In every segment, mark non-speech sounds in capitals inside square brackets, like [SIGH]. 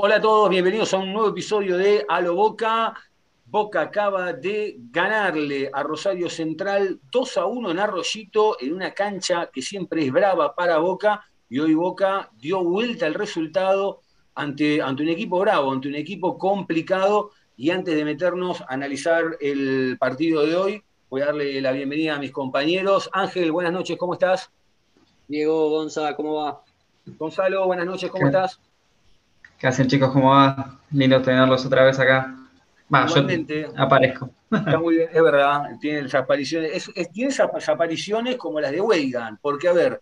Hola a todos, bienvenidos a un nuevo episodio de Alo Boca. Boca acaba de ganarle a Rosario Central 2 a 1 en Arroyito, en una cancha que siempre es brava para Boca, y hoy Boca dio vuelta al resultado ante, ante un equipo bravo, ante un equipo complicado. Y antes de meternos a analizar el partido de hoy, voy a darle la bienvenida a mis compañeros. Ángel, buenas noches, ¿cómo estás? Diego, Gonza, ¿cómo va? Gonzalo, buenas noches, ¿cómo estás? ¿Qué hacen chicos? ¿Cómo va? Lindo tenerlos otra vez acá. Va, yo aparezco. Está [LAUGHS] muy bien, es verdad, tiene esas apariciones, tiene esas apariciones como las de Weigan, porque a ver,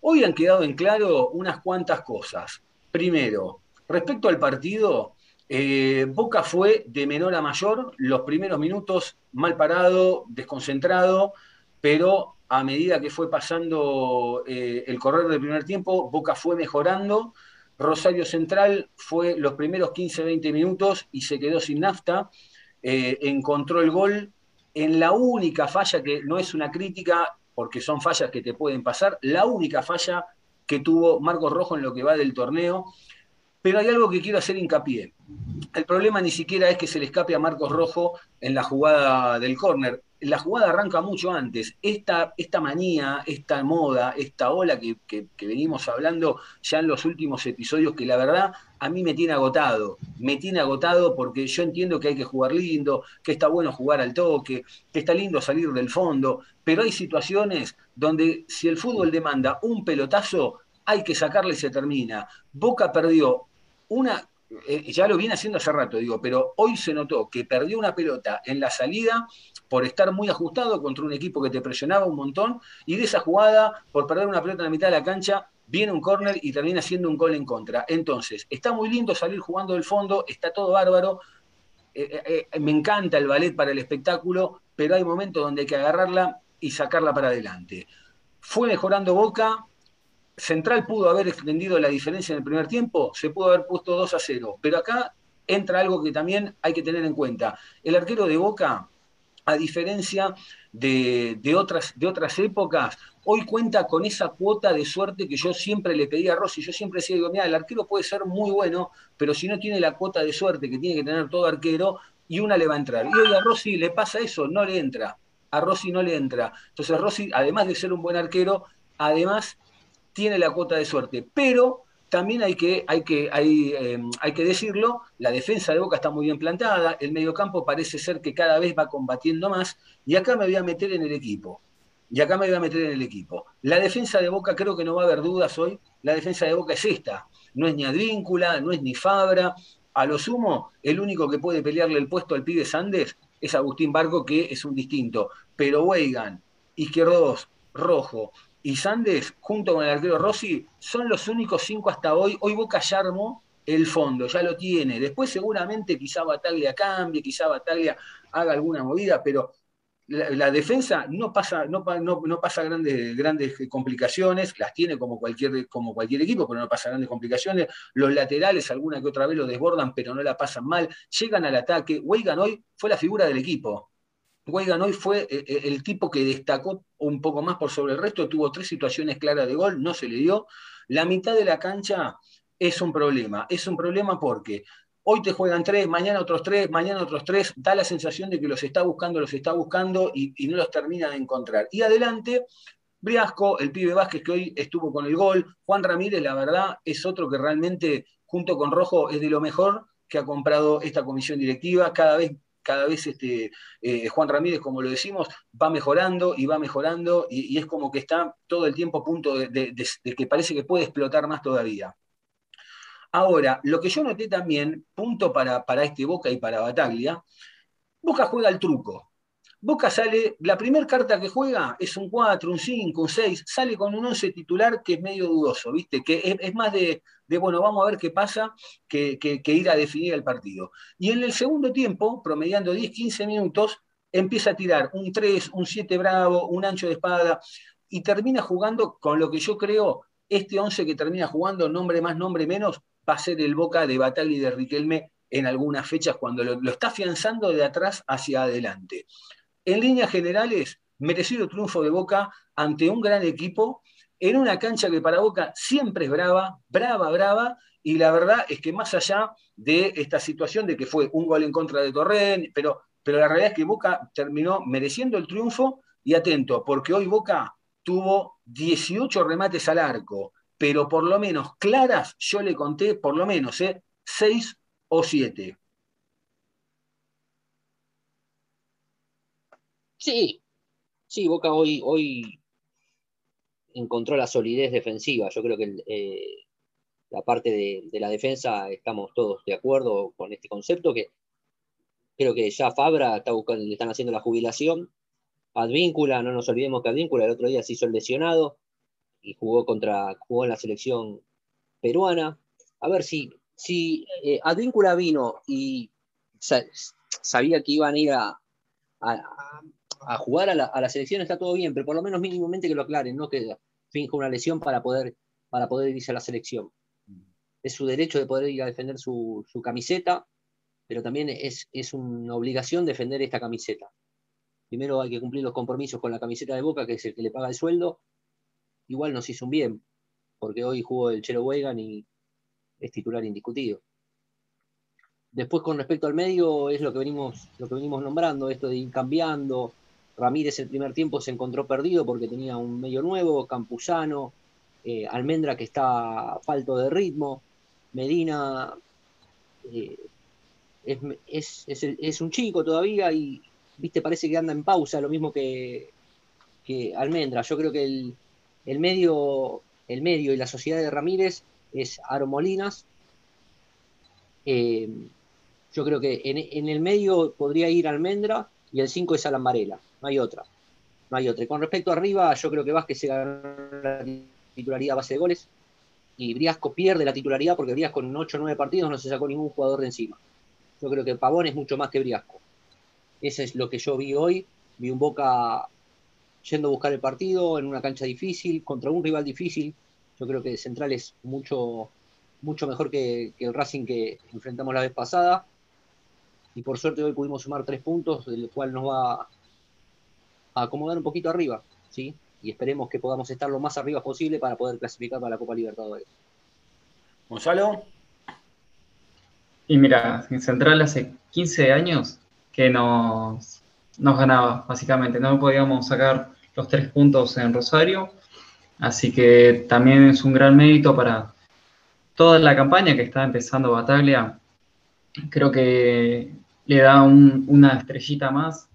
hoy han quedado en claro unas cuantas cosas. Primero, respecto al partido, eh, Boca fue de menor a mayor, los primeros minutos mal parado, desconcentrado, pero a medida que fue pasando eh, el correr del primer tiempo, Boca fue mejorando Rosario Central fue los primeros 15-20 minutos y se quedó sin nafta, eh, encontró el gol en la única falla, que no es una crítica, porque son fallas que te pueden pasar, la única falla que tuvo Marcos Rojo en lo que va del torneo. Pero hay algo que quiero hacer hincapié. El problema ni siquiera es que se le escape a Marcos Rojo en la jugada del córner la jugada arranca mucho antes. Esta, esta manía, esta moda, esta ola que, venimos hablando ya en los últimos episodios, que la verdad a mí me tiene agotado. Me tiene agotado porque yo entiendo que hay que jugar lindo, que está bueno jugar al toque, que está lindo salir del fondo, pero hay situaciones donde si el fútbol demanda un pelotazo, hay que sacarle y se termina. Boca perdió una, eh, ya lo viene haciendo hace rato, digo, pero hoy se notó que perdió una pelota en la salida por estar muy ajustado contra un equipo que te presionaba un montón, y de esa jugada, por perder una pelota en la mitad de la cancha, viene un córner y termina siendo un gol en contra. Entonces, está muy lindo salir jugando del fondo, está todo bárbaro, eh, eh, eh, me encanta el ballet para el espectáculo, pero hay momentos donde hay que agarrarla y sacarla para adelante. Fue mejorando Boca, Central pudo haber extendido la diferencia en el primer tiempo, se pudo haber puesto 2 a 0, pero acá entra algo que también hay que tener en cuenta. El arquero de Boca a diferencia de, otras, de otras épocas, hoy cuenta con esa cuota de suerte que yo siempre le pedí a Rossi. Yo siempre decía, digo, mira, el arquero puede ser muy bueno, pero si no tiene la cuota de suerte que tiene que tener todo arquero, y una le va a entrar. Y hoy a Rossi le pasa eso, no le entra. A Rossi no le entra. Entonces Rossi, además de ser un buen arquero, además tiene la cuota de suerte. Pero también hay que, hay, que, hay, em, hay que decirlo, la defensa de Boca está muy bien plantada, el mediocampo parece ser que cada vez va combatiendo más, y acá me voy a meter en el equipo. Y acá me voy a meter en el equipo. La defensa de Boca, creo que no va a haber dudas hoy, la defensa de Boca es esta. No es ni Advíncula, no es ni Fabra. A lo sumo, el único que puede pelearle el puesto al pibe Sandes es Agustín Barco, que es un distinto. Pero Weigan, Izquierdos, Rojo, y Sandes, junto con el arquero Rossi, son los únicos cinco hasta hoy. Hoy Boca ya armó el fondo, ya lo tiene. Después seguramente quizá Bataglia cambie, quizá Bataglia haga alguna movida, pero la, defensa no pasa, no, no, pasa grandes, grandes complicaciones, las tiene como cualquier, como cualquier equipo, pero no pasa grandes complicaciones. Los laterales, alguna que otra vez lo desbordan, pero no la pasan mal. Llegan al ataque. Weigan hoy fue la figura del equipo. Weigan hoy fue eh, eh, el tipo que destacó un poco más por sobre el resto, tuvo tres situaciones claras de gol, no se le dio. La mitad de la cancha es un problema, es un problema porque hoy te juegan tres, mañana otros tres, mañana otros tres, da la sensación de que los está buscando, los está buscando y, no los termina de encontrar. Y adelante, Briasco, el pibe Vázquez que hoy estuvo con el gol, Juan Ramírez, la verdad, es otro que realmente, junto con Rojo, es de lo mejor que ha comprado esta comisión directiva, cada vez cada vez este, eh, Juan Ramírez, como lo decimos, va mejorando y va mejorando y, es como que está todo el tiempo a punto de, que parece que puede explotar más todavía. Ahora, lo que yo noté también, punto para, para este Boca y para Bataglia, Boca juega al truco. Boca sale, la primera carta que juega es un 4, un 5, un 6, sale con un 11 titular que es medio dudoso, ¿viste? Que es, más de, bueno, vamos a ver qué pasa, que, ir a definir el partido. Y en el segundo tiempo, promediando 10, 15 minutos, empieza a tirar un 3, un 7 bravo, un ancho de espada, y termina jugando con lo que yo creo, este 11 que termina jugando, nombre más, nombre menos, va a ser el Boca de Bataglia y de Riquelme en algunas fechas cuando lo, lo está afianzando de atrás hacia adelante. En líneas generales, merecido triunfo de Boca ante un gran equipo en una cancha que para Boca siempre es brava, brava, brava, y la verdad es que más allá de esta situación de que fue un gol en contra de Torren, pero, pero la realidad es que Boca terminó mereciendo el triunfo y atento, porque hoy Boca tuvo 18 remates al arco, pero por lo menos claras, yo le conté por lo menos ¿eh? 6 o 7. Sí, sí, Boca hoy, hoy encontró la solidez defensiva. Yo creo que eh, la parte de, la defensa estamos todos de acuerdo con este concepto, que creo que ya Fabra está buscando, le están haciendo la jubilación. Advíncula, no nos olvidemos que Advíncula el otro día se hizo el lesionado y jugó contra, jugó en la selección peruana. A ver si, si eh, Advíncula vino y sabía que iban a ir a, a, jugar a la, a la, selección, está todo bien, pero por lo menos mínimamente que lo aclaren, no que finja una lesión para poder, para poder irse a la selección es su derecho de poder ir a defender su, camiseta, pero también es, es, una obligación defender esta camiseta. Primero hay que cumplir los compromisos con la camiseta de Boca, que es el que le paga el sueldo. Igual nos hizo un bien, porque hoy jugó el Chelo Wegan y es titular indiscutido. Después, con respecto al medio, es lo que venimos, lo que venimos nombrando, esto de ir cambiando. Ramírez el primer tiempo se encontró perdido porque tenía un medio nuevo, Campuzano, eh, Almendra que está falto de ritmo. Medina eh, es, un chico todavía y, viste, parece que anda en pausa, lo mismo que, Almendra. Yo creo que el, medio, el medio y la sociedad de Ramírez es Aro Molinas. Eh, yo creo que en, el medio podría ir Almendra y el 5 es Alan Varela. No hay otra. No hay otra. con respecto a arriba, yo creo que Vázquez se ganó la titularidad a base de goles y Briasco pierde la titularidad porque Briasco en 8 o 9 partidos no se sacó ningún jugador de encima. Yo creo que Pavón es mucho más que Briasco. Eso es lo que yo vi hoy. Vi un Boca yendo a buscar el partido en una cancha difícil, contra un rival difícil. Yo creo que Central es mucho, mucho mejor que, el Racing que enfrentamos la vez pasada. Y por suerte hoy pudimos sumar tres puntos, del cual nos va a acomodar un poquito arriba. ¿sí? y esperemos que podamos estar lo más arriba posible para poder clasificar para la Copa Libertadores. Gonzalo. Y mira, en Central hace 15 años que nos, nos ganaba, básicamente. No podíamos sacar los tres puntos en Rosario, así que también es un gran mérito para toda la campaña que está empezando Bataglia. Creo que le da una estrellita más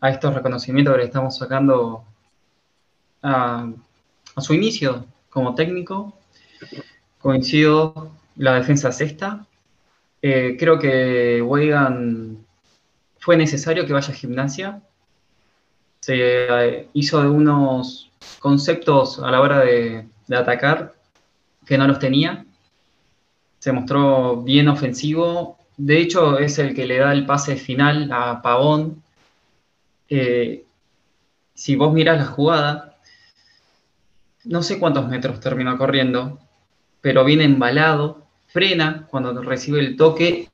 a estos reconocimientos que le estamos sacando a, su inicio como técnico. Coincido, la defensa sexta. Eh, creo que Weigand fue necesario que vaya a gimnasia. Se eh, hizo de unos conceptos a la hora de, atacar que no los tenía. Se mostró bien ofensivo. De hecho, es el que le da el pase final a Pavón. Eh, si vos mirás la jugada, no sé cuántos metros terminó corriendo, pero viene embalado, frena cuando recibe el toque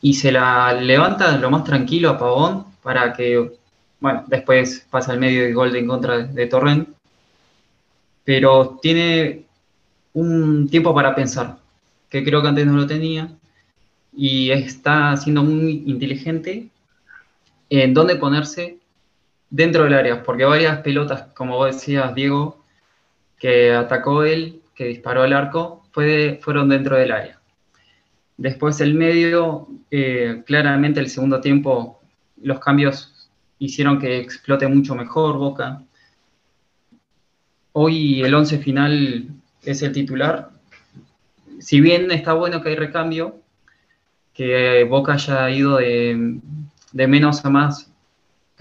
y se la levanta lo más tranquilo a Pavón para que, bueno, después pasa el medio y gol en contra de, Torrent. Pero tiene un tiempo para pensar, que creo que antes no lo tenía, y está siendo muy inteligente en dónde ponerse dentro del área, porque varias pelotas, como vos decías, Diego, que atacó él, que disparó al arco, fue fueron dentro del área. Después el medio, eh, claramente el segundo tiempo, los cambios hicieron que explote mucho mejor Boca. Hoy el 11 final es el titular. Si bien está bueno que hay recambio, que Boca haya ido de menos a más,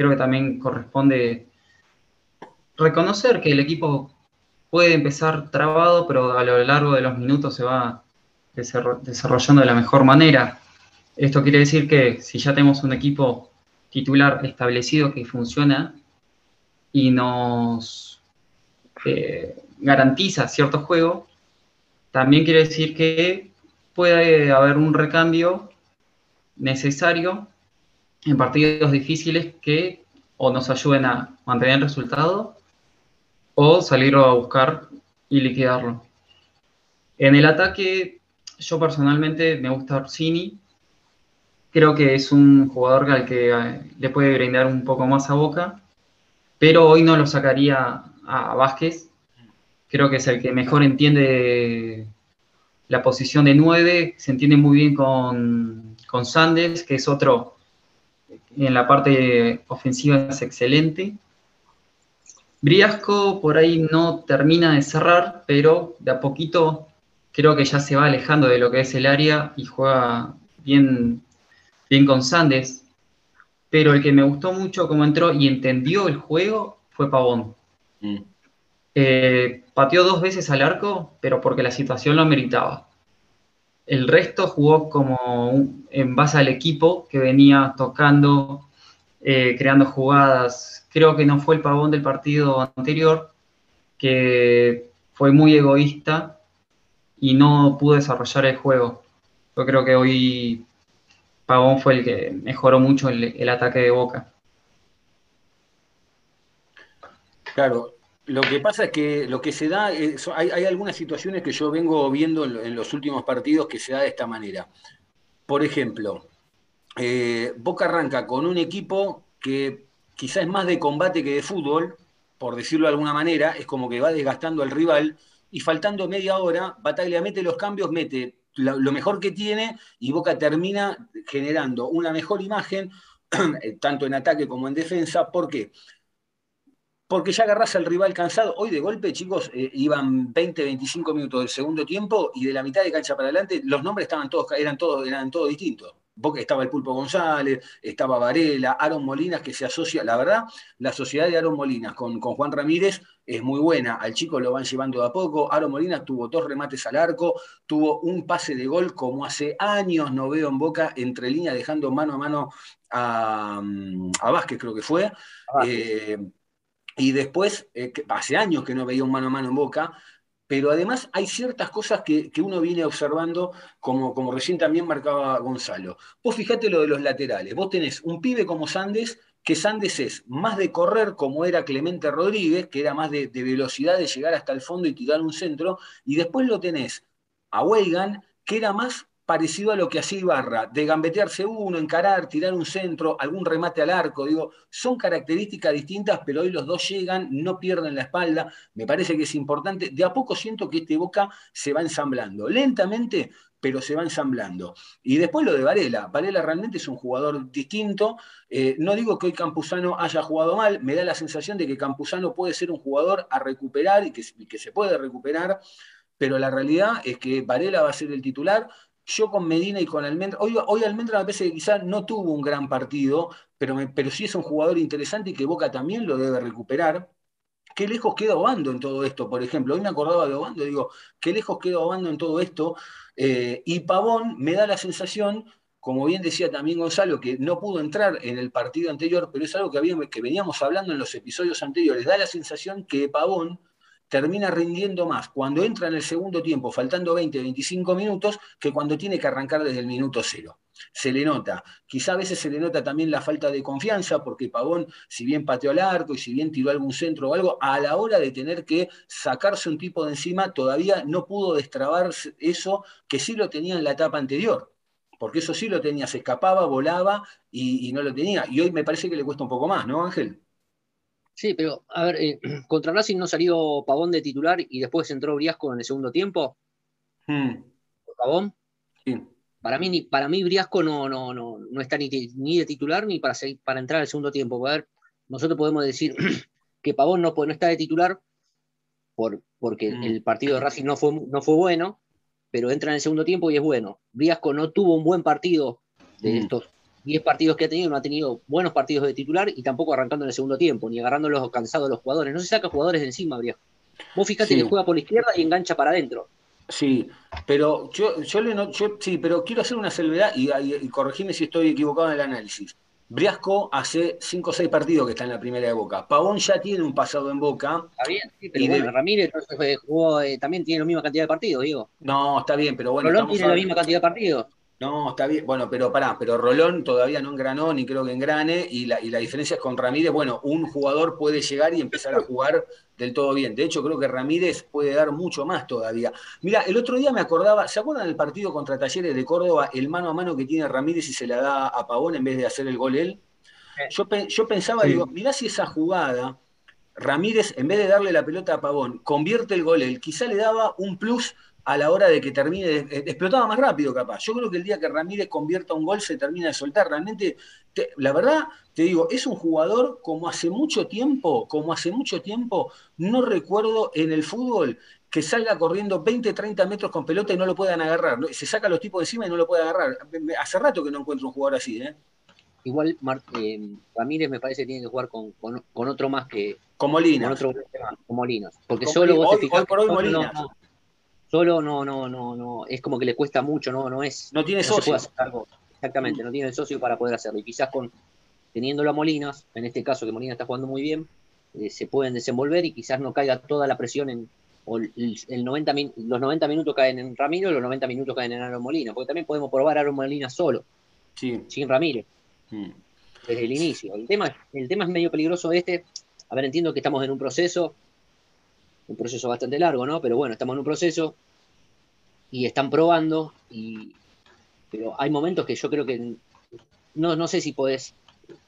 creo que también corresponde reconocer que el equipo puede empezar trabado, pero a lo largo de los minutos se va desarrollando de la mejor manera. Esto quiere decir que si ya tenemos un equipo titular establecido que funciona y nos eh, garantiza cierto juego, también quiere decir que puede haber un recambio necesario en partidos difíciles que o nos ayuden a mantener el resultado o salirlo a buscar y liquidarlo. En el ataque, yo personalmente me gusta Orsini. Creo que es un jugador al que eh, le puede brindar un poco más a Boca, pero hoy no lo sacaría a Vázquez. Creo que es el que mejor entiende la posición de 9, se entiende muy bien con, con Sandes, que es otro en la parte ofensiva es excelente. Briasco por ahí no termina de cerrar, pero de a poquito creo que ya se va alejando de lo que es el área y juega bien, bien con Sandes. Pero el que me gustó mucho cómo entró y entendió el juego fue Pavón. Mm. Eh, pateó dos veces al arco, pero porque la situación lo meritaba. El resto jugó como en base al equipo que venía tocando, eh, creando jugadas. Creo que no fue el pavón del partido anterior, que fue muy egoísta y no pudo desarrollar el juego. Yo creo que hoy Pavón fue el que mejoró mucho el ataque de Boca. Claro, lo que pasa es que lo que se da, hay, algunas situaciones que yo vengo viendo en, los últimos partidos que se da de esta manera. Por ejemplo, eh, Boca arranca con un equipo que quizás es más de combate que de fútbol, por decirlo de alguna manera, es como que va desgastando al rival y faltando media hora, Bataglia mete los cambios, mete lo mejor que tiene y Boca termina generando una mejor imagen, [CLEARS THROAT] tanto en ataque como en defensa. ¿Por qué? Porque ya agarrás al rival cansado. Hoy de golpe, chicos, eh, iban 20, 25 minutos del segundo tiempo y de la mitad de cancha para adelante los nombres estaban todos, eran todos, eran todos distintos. Estaba el Pulpo González, estaba Varela, Aaron Molinas, que se asocia. La verdad, la sociedad de Aaron Molinas con, con Juan Ramírez es muy buena. Al chico lo van llevando de a poco. Aaron Molinas tuvo dos remates al arco, tuvo un pase de gol como hace años no veo en Boca, entre líneas, dejando mano a mano a, a Vázquez, creo que fue. Eh, y después, eh, hace años que no veía un mano a mano en Boca, pero además hay ciertas cosas que, uno viene observando, como, como recién también marcaba Gonzalo. Vos fijate lo de los laterales, vos tenés un pibe como Sandes, que Sandes es más de correr como era Clemente Rodríguez, que era más de, de velocidad de llegar hasta el fondo y tirar un centro, y después lo tenés a Weigan, que era más parecido a lo que hacía Ibarra, de gambetearse uno, encarar, tirar un centro, algún remate al arco, digo, son características distintas, pero hoy los dos llegan, no pierden la espalda, me parece que es importante, de a poco siento que este Boca se va ensamblando, lentamente, pero se va ensamblando. Y después lo de Varela, Varela realmente es un jugador distinto, eh, no digo que hoy Campuzano haya jugado mal, me da la sensación de que Campuzano puede ser un jugador a recuperar y que, y que se puede recuperar, pero la realidad es que Varela va a ser el titular, yo con Medina y con Almendra, hoy, Almendra me parece que quizás no tuvo un gran partido, pero, pero sí es un jugador interesante y que Boca también lo debe recuperar. Qué lejos queda Obando en todo esto, por ejemplo. Hoy me acordaba de Obando, digo, qué lejos queda Obando en todo esto. Eh, y Pavón me da la sensación, como bien decía también Gonzalo, que no pudo entrar en el partido anterior, pero es algo que, que veníamos hablando en los episodios anteriores. Da la sensación que Pavón termina rindiendo más cuando entra en el segundo tiempo, faltando 20, 25 minutos, que cuando tiene que arrancar desde el minuto cero. Se le nota. Quizá a veces se le nota también la falta de confianza, porque Pavón, si bien pateó al arco y si bien tiró algún centro o algo, a la hora de tener que sacarse un tipo de encima, todavía no pudo destrabar eso que sí lo tenía en la etapa anterior. Porque eso sí lo tenía, se escapaba, volaba y, y no lo tenía. Y hoy me parece que le cuesta un poco más, ¿no, Ángel? Sí, pero a ver, eh, [CLEARS THROAT] contra Racing no salió Pavón de titular y después entró Briasco en el segundo tiempo. Hmm. ¿Pavón? Sí. Para mí, para mí Briasco no, no, no, no está ni, de titular ni para, para entrar al segundo tiempo. A ver, nosotros podemos decir [CLEARS THROAT] que Pavón no, no está de titular por, porque hmm. el partido de Racing no fue, no fue bueno, pero entra en el segundo tiempo y es bueno. Briasco no tuvo un buen partido de hmm. estos 10 partidos que ha tenido, no ha tenido buenos partidos de titular y tampoco arrancando en el segundo tiempo, ni agarrando los cansados los jugadores. No se saca jugadores de encima, Briasco. Vos fíjate que juega por la izquierda y engancha para adentro. Sí, pero yo, yo, le no, sí, pero quiero hacer una salvedad y, y, corregime si estoy equivocado en el análisis. Briasco hace 5 o 6 partidos que está en la primera de Boca. Pavón ya tiene un pasado en Boca. Está bien, sí, pero bueno, Ramírez jugó, eh, también tiene la misma cantidad de partidos, digo. No, está bien, pero bueno. Rolón tiene la misma cantidad de partidos. No, está bien. Bueno, pero pará, pero Rolón todavía no engranó, ni creo que engrane, y la, y la diferencia es con Ramírez, bueno, un jugador puede llegar y empezar a jugar del todo bien. De hecho, creo que Ramírez puede dar mucho más todavía. Mira, el otro día me acordaba, ¿se acuerdan del partido contra Talleres de Córdoba, el mano a mano que tiene Ramírez y se la da a Pavón en vez de hacer el gol él? Yo, yo pensaba, digo, mirá si esa jugada, Ramírez, en vez de darle la pelota a Pavón, convierte el gol él, quizá le daba un plus a la hora de que termine, explotaba más rápido capaz. Yo creo que el día que Ramírez convierta un gol se termina de soltar. Realmente, la verdad, te digo, es un jugador como hace mucho tiempo, como hace mucho tiempo, no recuerdo en el fútbol que salga corriendo 20, 30 metros con pelota y no lo puedan agarrar. Se saca a los tipos de encima y no lo puede agarrar. Hace rato que no encuentro un jugador así, ¿eh? Igual eh, Ramírez me parece que tiene que jugar con, otro más que. Con Molinas. Con otro con Molinas. Porque solo vos te fijás, solo no, no, no, no, es como que le cuesta mucho, no, no es. No tiene socio. exactamente, no tiene el socio para poder hacerlo. Y quizás con teniéndolo a Molinas, en este caso que Molinas está jugando muy bien, eh, se pueden desenvolver y quizás no caiga toda la presión en. O el, 90 los 90 minutos caen en Ramiro y los 90 minutos caen en Aaron Molina, porque también podemos probar a Aaron Molina solo, sin Ramírez, mm. desde el inicio. El tema, el tema es medio peligroso este. A ver, entiendo que estamos en un proceso, un proceso bastante largo, ¿no? Pero bueno, estamos en un proceso y están probando, y, pero hay momentos que yo creo que no, no sé si podés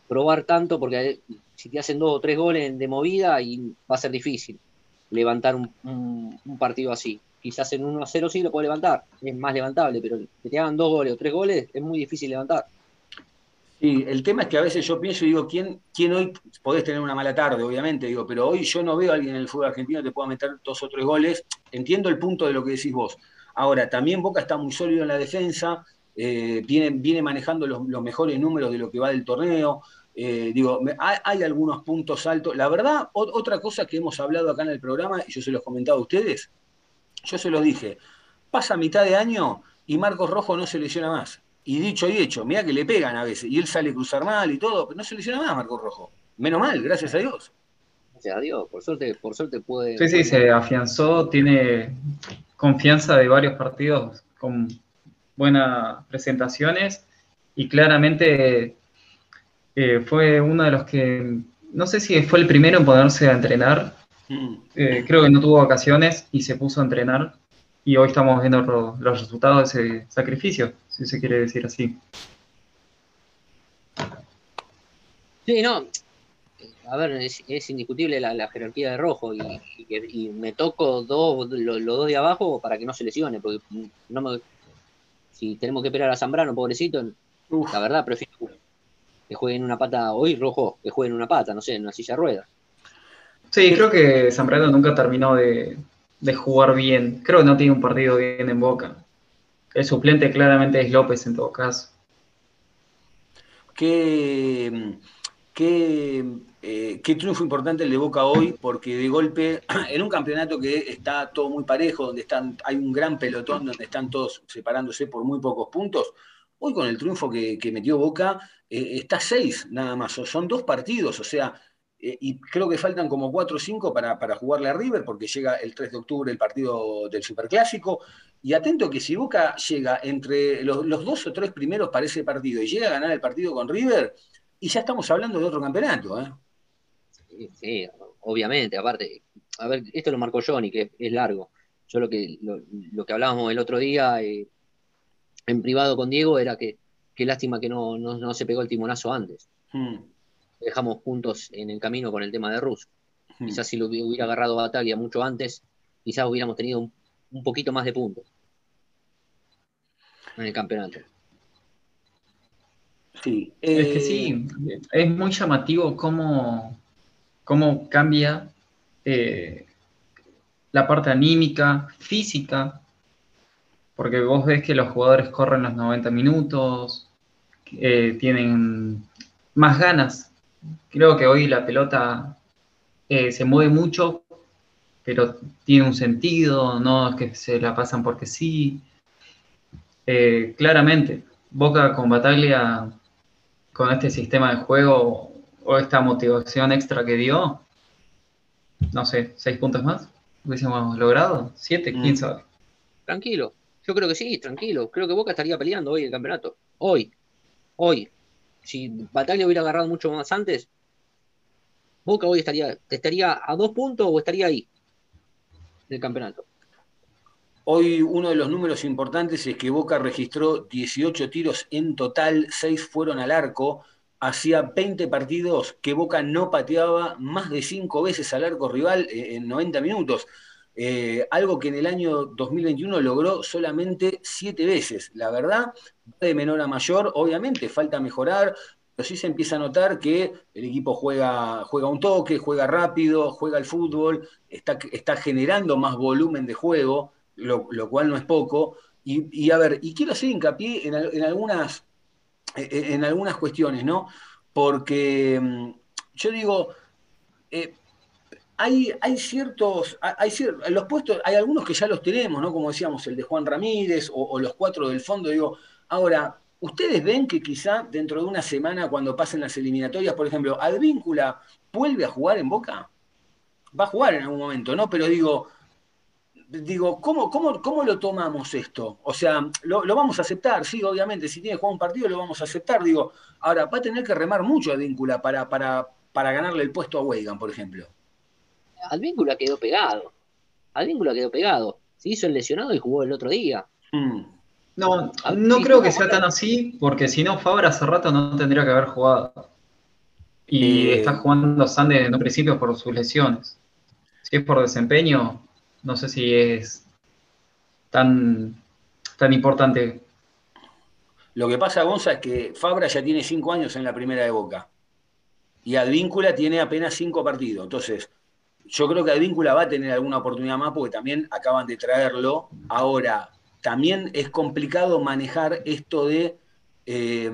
probar tanto porque si te hacen dos o tres goles de movida y va a ser difícil levantar un, partido así. Quizás en 1 a 0 sí lo puede levantar, es más levantable, pero que te hagan dos goles o tres goles es muy difícil levantar. Sí, el tema es que a veces yo pienso y digo, ¿quién, ¿quién hoy podés tener una mala tarde, obviamente? Digo, pero hoy yo no veo a alguien en el fútbol argentino que te pueda meter dos o tres goles. Entiendo el punto de lo que decís vos. Ahora, también Boca está muy sólido en la defensa, eh, viene, viene, manejando los, mejores números de lo que va del torneo. Eh, digo, hay, algunos puntos altos. La verdad, otra cosa que hemos hablado acá en el programa, y yo se los he comentado a ustedes, yo se los dije, pasa mitad de año y Marcos Rojo no se lesiona más. Y dicho y hecho, mira que le pegan a veces, y él sale a cruzar mal y todo, pero no se lesiona más Marco Rojo. Menos mal, gracias a Dios. Gracias a Dios, por suerte, por suerte puede. Sí, sí, se afianzó, tiene confianza de varios partidos con buenas presentaciones y claramente eh, fue uno de los que, no sé si fue el primero en ponerse a entrenar, mm. eh, creo que no tuvo ocasiones y se puso a entrenar y hoy estamos viendo los resultados de ese sacrificio, si se quiere decir así. Sí, no. A ver, es, indiscutible la, jerarquía de Rojo y, me toco dos, los, dos de abajo para que no se lesione, porque no me, si tenemos que esperar a Zambrano, pobrecito, la verdad prefiero que juegue en una pata hoy Rojo, que juegue en una pata, no sé, en una silla rueda. Sí, creo que Zambrano nunca terminó de, de jugar bien. Creo que no tiene un partido bien en Boca. El suplente claramente es López en todo caso. Qué, qué, eh, qué, triunfo importante el de Boca hoy, porque de golpe, [CLEARS THROAT] en un campeonato que está todo muy parejo, donde están, hay un gran pelotón, donde están todos separándose por muy pocos puntos, hoy con el triunfo que, metió Boca, eh, está seis nada más, son dos partidos, o sea, eh, y creo que faltan como 4 o 5 para, para, jugarle a River, porque llega el 3 de octubre el partido del Superclásico. Y atento que si Boca llega entre los, dos o tres primeros para ese partido y llega a ganar el partido con River, y ya estamos hablando de otro campeonato. ¿eh? Sí, obviamente, aparte, a ver, esto lo marcó Johnny, que es largo. Yo lo que, lo, que hablábamos el otro día eh, en privado con Diego era que qué lástima que no, no, se pegó el timonazo antes. Hmm dejamos puntos en el camino con el tema de Rus. Hmm. Quizás si lo hubiera agarrado Bataglia mucho antes, quizás hubiéramos tenido un, poquito más de puntos en el campeonato. Sí. Es que sí, eh, es muy llamativo cómo, cómo cambia eh, la parte anímica, física, porque vos ves que los jugadores corren los 90 minutos, eh, tienen más ganas creo que hoy la pelota eh, se mueve mucho, pero tiene un sentido, no es que se la pasan porque sí. Eh, claramente, Boca con Bataglia, con este sistema de juego o esta motivación extra que dio, no sé, seis puntos más, hubiésemos logrado, siete, quién mm. sabe. Tranquilo, Yo creo que sí, tranquilo. Creo que Boca estaría peleando hoy el campeonato. Hoy. Hoy. Si Batalla hubiera agarrado mucho más antes, Boca hoy estaría, estaría a dos puntos o estaría ahí del campeonato. Hoy uno de los números importantes es que Boca registró 18 tiros en total, 6 fueron al arco. Hacía 20 partidos que Boca no pateaba más de 5 veces al arco rival eh, en 90 minutos. Eh, algo que en el año 2021 logró solamente 7 veces. La verdad, de menor a mayor, obviamente falta mejorar, pero sí se empieza a notar que el equipo juega, juega un toque, juega rápido, juega el fútbol, está, está generando más volumen de juego lo, cual no es poco. Y, a ver, y quiero hacer hincapié en, algunas, en algunas cuestiones, ¿no? Porque mm, yo digo, eh, hay, hay, ciertos, hay los puestos, hay algunos que ya los tenemos, ¿no? Como decíamos, el de Juan Ramírez o, los cuatro del fondo, digo, ahora, ¿ustedes ven que quizá dentro de una semana, cuando pasen las eliminatorias, por ejemplo, Advíncula vuelve a jugar en Boca? Va a jugar en algún momento, ¿no? Pero digo, digo, ¿cómo, cómo, cómo lo tomamos esto? O sea, lo, vamos a aceptar, sí, obviamente, si tiene que jugar un partido lo vamos a aceptar. Digo, ahora va a tener que remar mucho Advíncula para, para, para ganarle el puesto a Weigan, por ejemplo. Advíncula quedó pegado. Advíncula quedó pegado. Se hizo el lesionado y jugó el otro día. Hmm. No, no creo que sea tan así, porque si no, Fabra hace rato no tendría que haber jugado. Y eh, está jugando Sande en un principio por sus lesiones. Si es por desempeño, no sé si es tan, tan importante. Lo que pasa, Gonza, es que Fabra ya tiene cinco años en la primera de Boca. Y Advíncula tiene apenas cinco partidos. Entonces, yo creo que Advíncula va a tener alguna oportunidad más porque también acaban de traerlo. Ahora, también es complicado manejar esto de eh,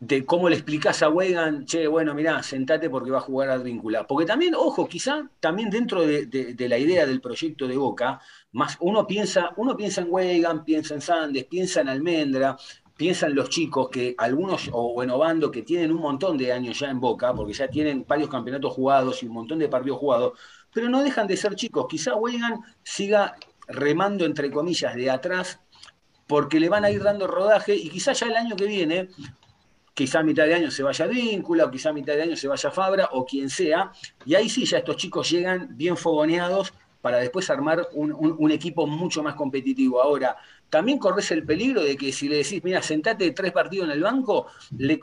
de cómo le explicás a Wegan, che, bueno, mirá, sentate porque va a jugar Advíncula. Porque también, ojo, quizá también dentro de, la idea del proyecto de Boca, más uno piensa, uno piensa en Wegan, piensa en Sandes, piensa en Almendra, piensa en los chicos que algunos, o bueno, Bando, que tienen un montón de años ya en Boca, porque ya tienen varios campeonatos jugados y un montón de partidos jugados, pero no dejan de ser chicos. Quizá Wegan siga remando, entre comillas, de atrás porque le van a ir dando rodaje y quizá ya el año que viene quizá a mitad de año se vaya Víncula, o quizá a mitad de año se vaya Fabra, o quien sea, y ahí sí ya estos chicos llegan bien fogoneados para después armar un, equipo mucho más competitivo. Ahora, también corres el peligro de que si le decís, mira, sentate tres partidos en el banco, le,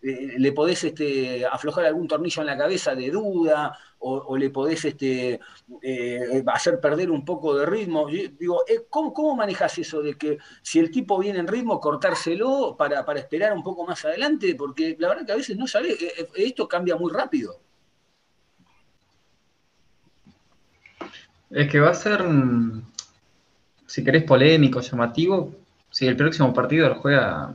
le, podés este, aflojar algún tornillo en la cabeza de duda, o, le podés este, eh, hacer perder un poco de ritmo. digo, eh, ¿cómo, ¿cómo, manejas eso de que si el tipo viene en ritmo, cortárselo para, para esperar un poco más adelante? Porque la verdad que a veces no sabés, eh, esto cambia muy rápido. Es que va a ser, si querés, polémico, llamativo, si el próximo partido lo juega,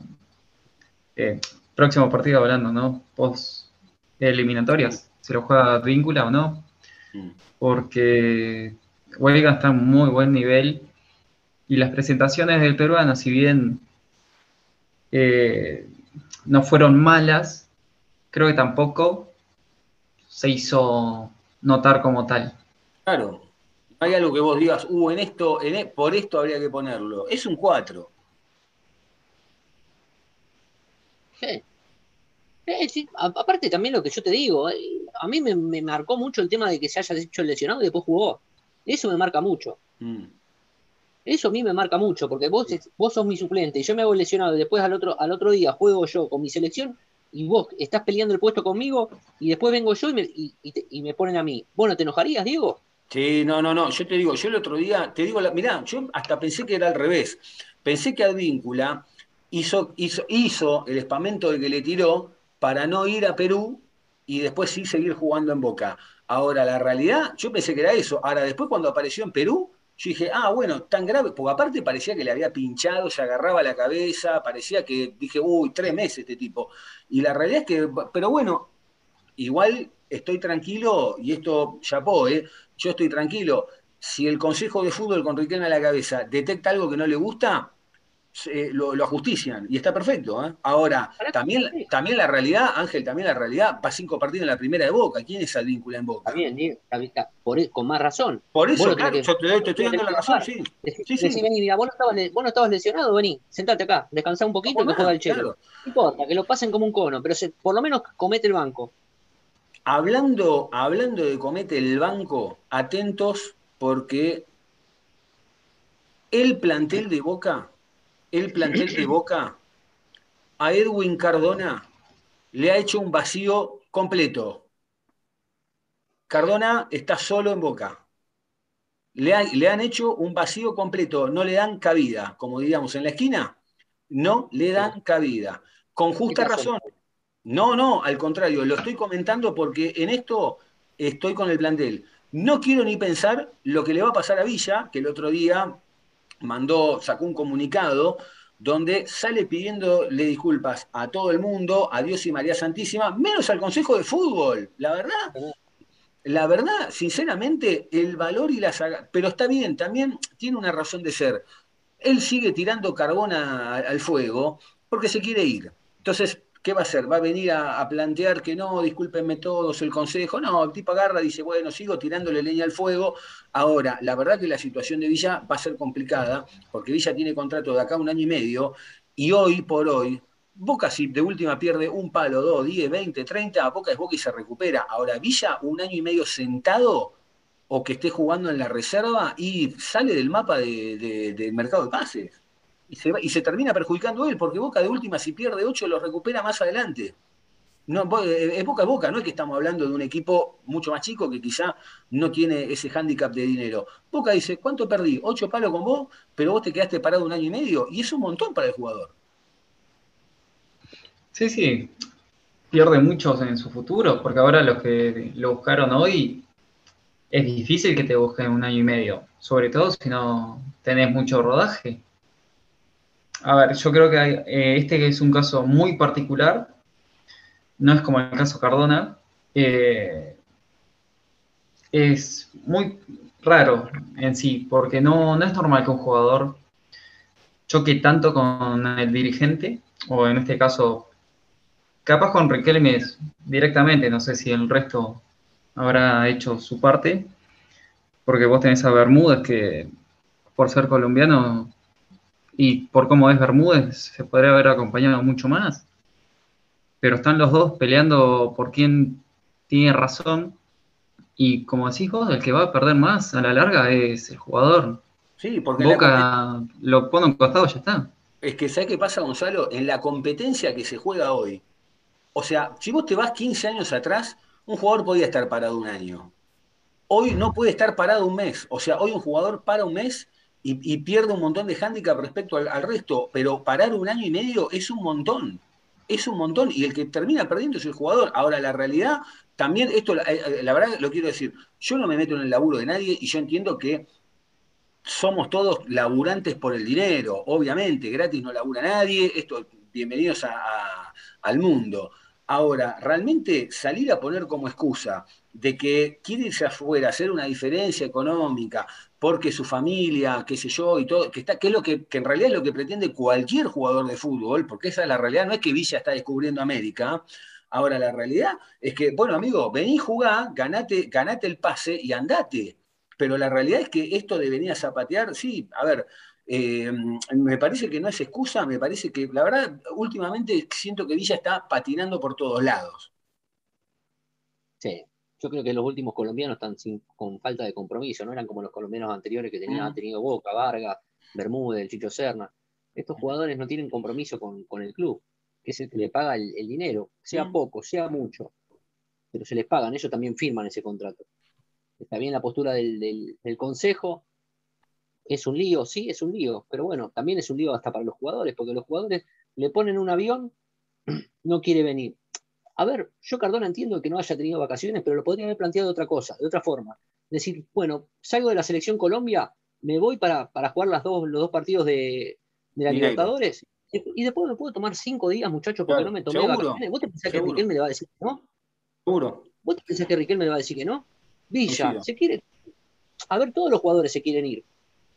próximo partido hablando, ¿no? Post eliminatorias se lo juega Víncula o no, mm. porque Huelga está en muy buen nivel y las presentaciones del peruano, si bien eh, no fueron malas, creo que tampoco se hizo notar como tal. Claro, hay algo que vos digas, uh, en esto, en, e, por esto habría que ponerlo. Es un 4. Sí. Eh, aparte también lo que yo te digo, eh, a mí me, marcó mucho el tema de que se haya hecho el lesionado y después jugó. Eso me marca mucho. Mm. Eso a mí me marca mucho, porque vos, vos sos mi suplente y yo me hago lesionado y después al otro, al otro día juego yo con mi selección y vos estás peleando el puesto conmigo y después vengo yo y me, y, me ponen a mí. ¿Vos no te enojarías, Diego? Sí, no, no, no. Yo te digo, yo el otro día, te digo, mirá, yo hasta pensé que era al revés. Pensé que Advíncula hizo, hizo, hizo el espamento de que le tiró para no ir a Perú y después sí seguir jugando en Boca. Ahora, la realidad, yo pensé que era eso. Ahora, después cuando apareció en Perú, yo dije, ah, bueno, tan grave, porque aparte parecía que le había pinchado, se agarraba la cabeza, parecía que dije, uy, tres meses este tipo. Y la realidad es que, pero bueno, igual estoy tranquilo, y esto chapó, ¿eh? Yo estoy tranquilo. Si el Consejo de Fútbol con Riquelme a la cabeza detecta algo que no le gusta, lo, ajustician y está perfecto. ¿eh? Ahora, también, también la realidad, Ángel, también la realidad, va cinco partidos en la primera de Boca. ¿Quién es víncula en Boca? También, por, e, con más razón. Por eso, claro, yo te, estoy dando la razón, sí. sí, sí. Vení, mira, vos no, estabas, vos no estabas lesionado, vení, sentate acá, descansá un poquito y que juega el chelo. No importa, que lo pasen como un cono, pero por lo menos comete el banco. Hablando, hablando de comete el banco, atentos porque el plantel de Boca el plantel de Boca a Edwin Cardona le ha hecho un vacío completo. Cardona está solo en Boca. Le, le, han hecho un vacío completo, no le dan cabida, como diríamos en la esquina, no le dan cabida. Con justa razón. No, no, al contrario, lo estoy comentando porque en esto estoy con el plantel. No quiero ni pensar lo que le va a pasar a Villa, que el otro día mandó, sacó un comunicado donde sale pidiéndole disculpas a todo el mundo, a Dios y María Santísima, menos al Consejo de Fútbol. La verdad, la verdad, sinceramente, el valor y la pero está bien, también tiene una razón de ser. Él sigue tirando carbón al fuego porque se quiere ir. Entonces, ¿qué va a hacer? ¿Va a venir a, plantear que no, discúlpenme todos el consejo? No, el tipo agarra, dice, bueno, sigo tirándole leña al fuego. Ahora, la verdad que la situación de Villa va a ser complicada, porque Villa tiene contrato de acá un año y medio, y hoy por hoy, Boca si de última pierde un palo, dos, diez, veinte, treinta, Boca es Boca y se recupera. Ahora, Villa un año y medio sentado o que esté jugando en la reserva y sale del mapa del mercado de pases y se, termina perjudicando él, porque Boca de última, si pierde 8, lo recupera más adelante. No, eh, es boca a boca, no es que estamos hablando de un equipo mucho más chico que quizá no tiene ese hándicap de dinero. Boca dice, ¿cuánto perdí? Ocho palos con vos, pero vos te quedaste parado un año y medio, y es un montón para el jugador. Sí, sí, pierde muchos en su futuro, porque ahora los que lo buscaron hoy, es difícil que te busquen un año y medio, sobre todo si no tenés mucho rodaje. A ver, yo creo que eh, este es un caso muy particular, no es como el caso Cardona, eh, es muy raro en sí, porque no, no es normal que un jugador choque tanto con el dirigente, o en este caso, capaz con Riquelme directamente, no sé si el resto habrá hecho su parte, porque vos tenés a Bermúdez que por ser colombiano y por cómo es Bermúdez, se podría haber acompañado mucho más. Pero están los dos peleando por quién tiene razón. Y como decís vos, el que va a perder más a la larga es el jugador. Sí, porque Boca lo pone en costado ya está. Es que, ¿sabes qué pasa, Gonzalo? En la competencia que se juega hoy. O sea, si vos te vas 15 años atrás, un jugador podía estar parado un año. Hoy no puede estar parado un mes. O sea, hoy un jugador para un mes y, pierde un montón de hándicap respecto al, resto, pero parar un año y medio es un montón, es un montón, y el que termina perdiendo es el jugador. Ahora, la realidad, también, esto, la, eh, eh, la verdad lo quiero decir, yo no me meto en el laburo de nadie y yo entiendo que somos todos laburantes por el dinero, obviamente, gratis no labura nadie, esto, bienvenidos al mundo. Ahora, realmente salir a poner como excusa de que quiere irse afuera, hacer una diferencia económica, porque su familia, qué sé yo, y todo, que, está, que es lo que, en realidad es lo que pretende cualquier jugador de fútbol, porque esa es la realidad, no es que Villa está descubriendo América. Ahora la realidad es que, bueno, amigo, vení, jugá, ganate, ganate el pase y andate. Pero la realidad es que esto de venir a zapatear, sí, a ver, eh, me parece que no es excusa, me parece que, la verdad, últimamente siento que Villa está patinando por todos lados. Sí, yo creo que los últimos colombianos están con falta de compromiso, no eran como los colombianos anteriores que tenían, han tenido Boca, Vargas, Bermúdez, Chicho Serna. Estos jugadores no tienen compromiso con, el club, que es el que le paga el, dinero, sea poco, sea mucho, pero se les pagan, ellos también firman ese contrato. Está bien la postura del, consejo, es un lío, sí, es un lío, pero bueno, también es un lío hasta para los jugadores, porque los jugadores le ponen un avión, [CLEARS THROAT] no quiere venir, a ver, yo Cardona entiendo que no haya tenido vacaciones, pero lo podría haber planteado de otra cosa, de otra forma. Decir, bueno, salgo de la selección Colombia, me voy para, jugar las dos, los dos partidos de, la Libertadores y después me puedo tomar cinco días, muchachos, porque no me tomé vacaciones. ¿Vos te pensás que Riquelme le va a decir que no? Seguro. ¿Vos te pensás que Riquelme le va a decir que no? Villa, se quiere. A ver, todos los jugadores se quieren ir.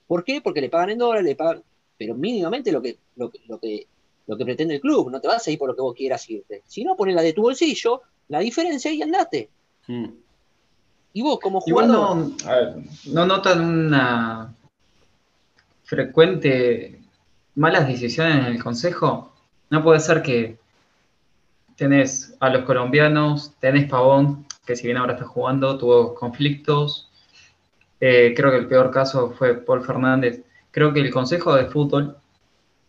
¿Por qué? Porque le pagan en dólares, le pagan. pero mínimamente lo que, lo, que, lo que pretende el club, no te vas a ir por lo que vos quieras irte. Si no, ponela de tu bolsillo, la diferencia y andate. Hmm. Y vos como jugador... Igual no, no notan una frecuente malas decisiones en el consejo. No puede ser que tenés a los colombianos, tenés Pavón, que si bien ahora está jugando, tuvo conflictos. Eh, creo que el peor caso fue Paul Fernández. Creo que el Consejo de Fútbol,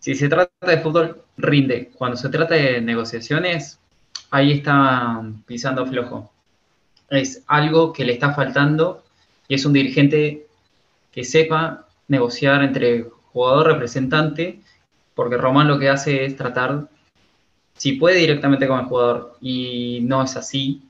si se trata de fútbol, rinde. Cuando se trata de negociaciones, ahí está pisando flojo. Es algo que le está faltando y es un dirigente que sepa negociar entre jugador representante, porque Román lo que hace es tratar si puede directamente con el jugador y no es así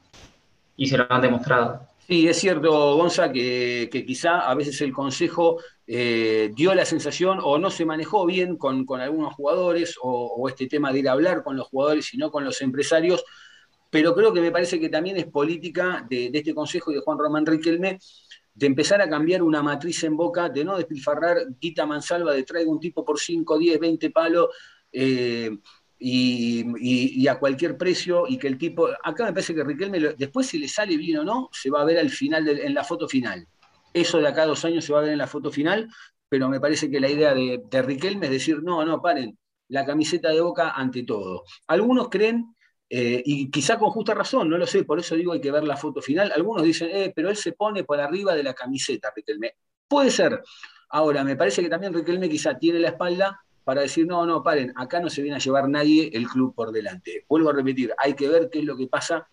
y se lo han demostrado. Sí, es cierto, Gonza, que, quizá a veces el Consejo eh, dio la sensación o no se manejó bien con, algunos jugadores o, este tema de ir a hablar con los jugadores y no con los empresarios, pero creo que me parece que también es política de, este Consejo y de Juan Román Riquelme de empezar a cambiar una matriz en boca, de no despilfarrar quita mansalva, de traigo un tipo por 5, 10, 20 palos. Y, a cualquier precio y que el tipo, acá me parece que Riquelme, después si le sale bien o no, se va a ver al final, en la foto final. Eso de acá a dos años se va a ver en la foto final, pero me parece que la idea de, Riquelme es decir, no, no, paren, la camiseta de boca ante todo. Algunos creen, eh, y quizá con justa razón, no lo sé, por eso digo hay que ver la foto final, algunos dicen, eh, pero él se pone por arriba de la camiseta, Riquelme. Puede ser. Ahora, me parece que también Riquelme quizá tiene la espalda para decir, no, no, paren, acá no se viene a llevar nadie el club por delante. Vuelvo a repetir, hay que ver qué es lo que pasa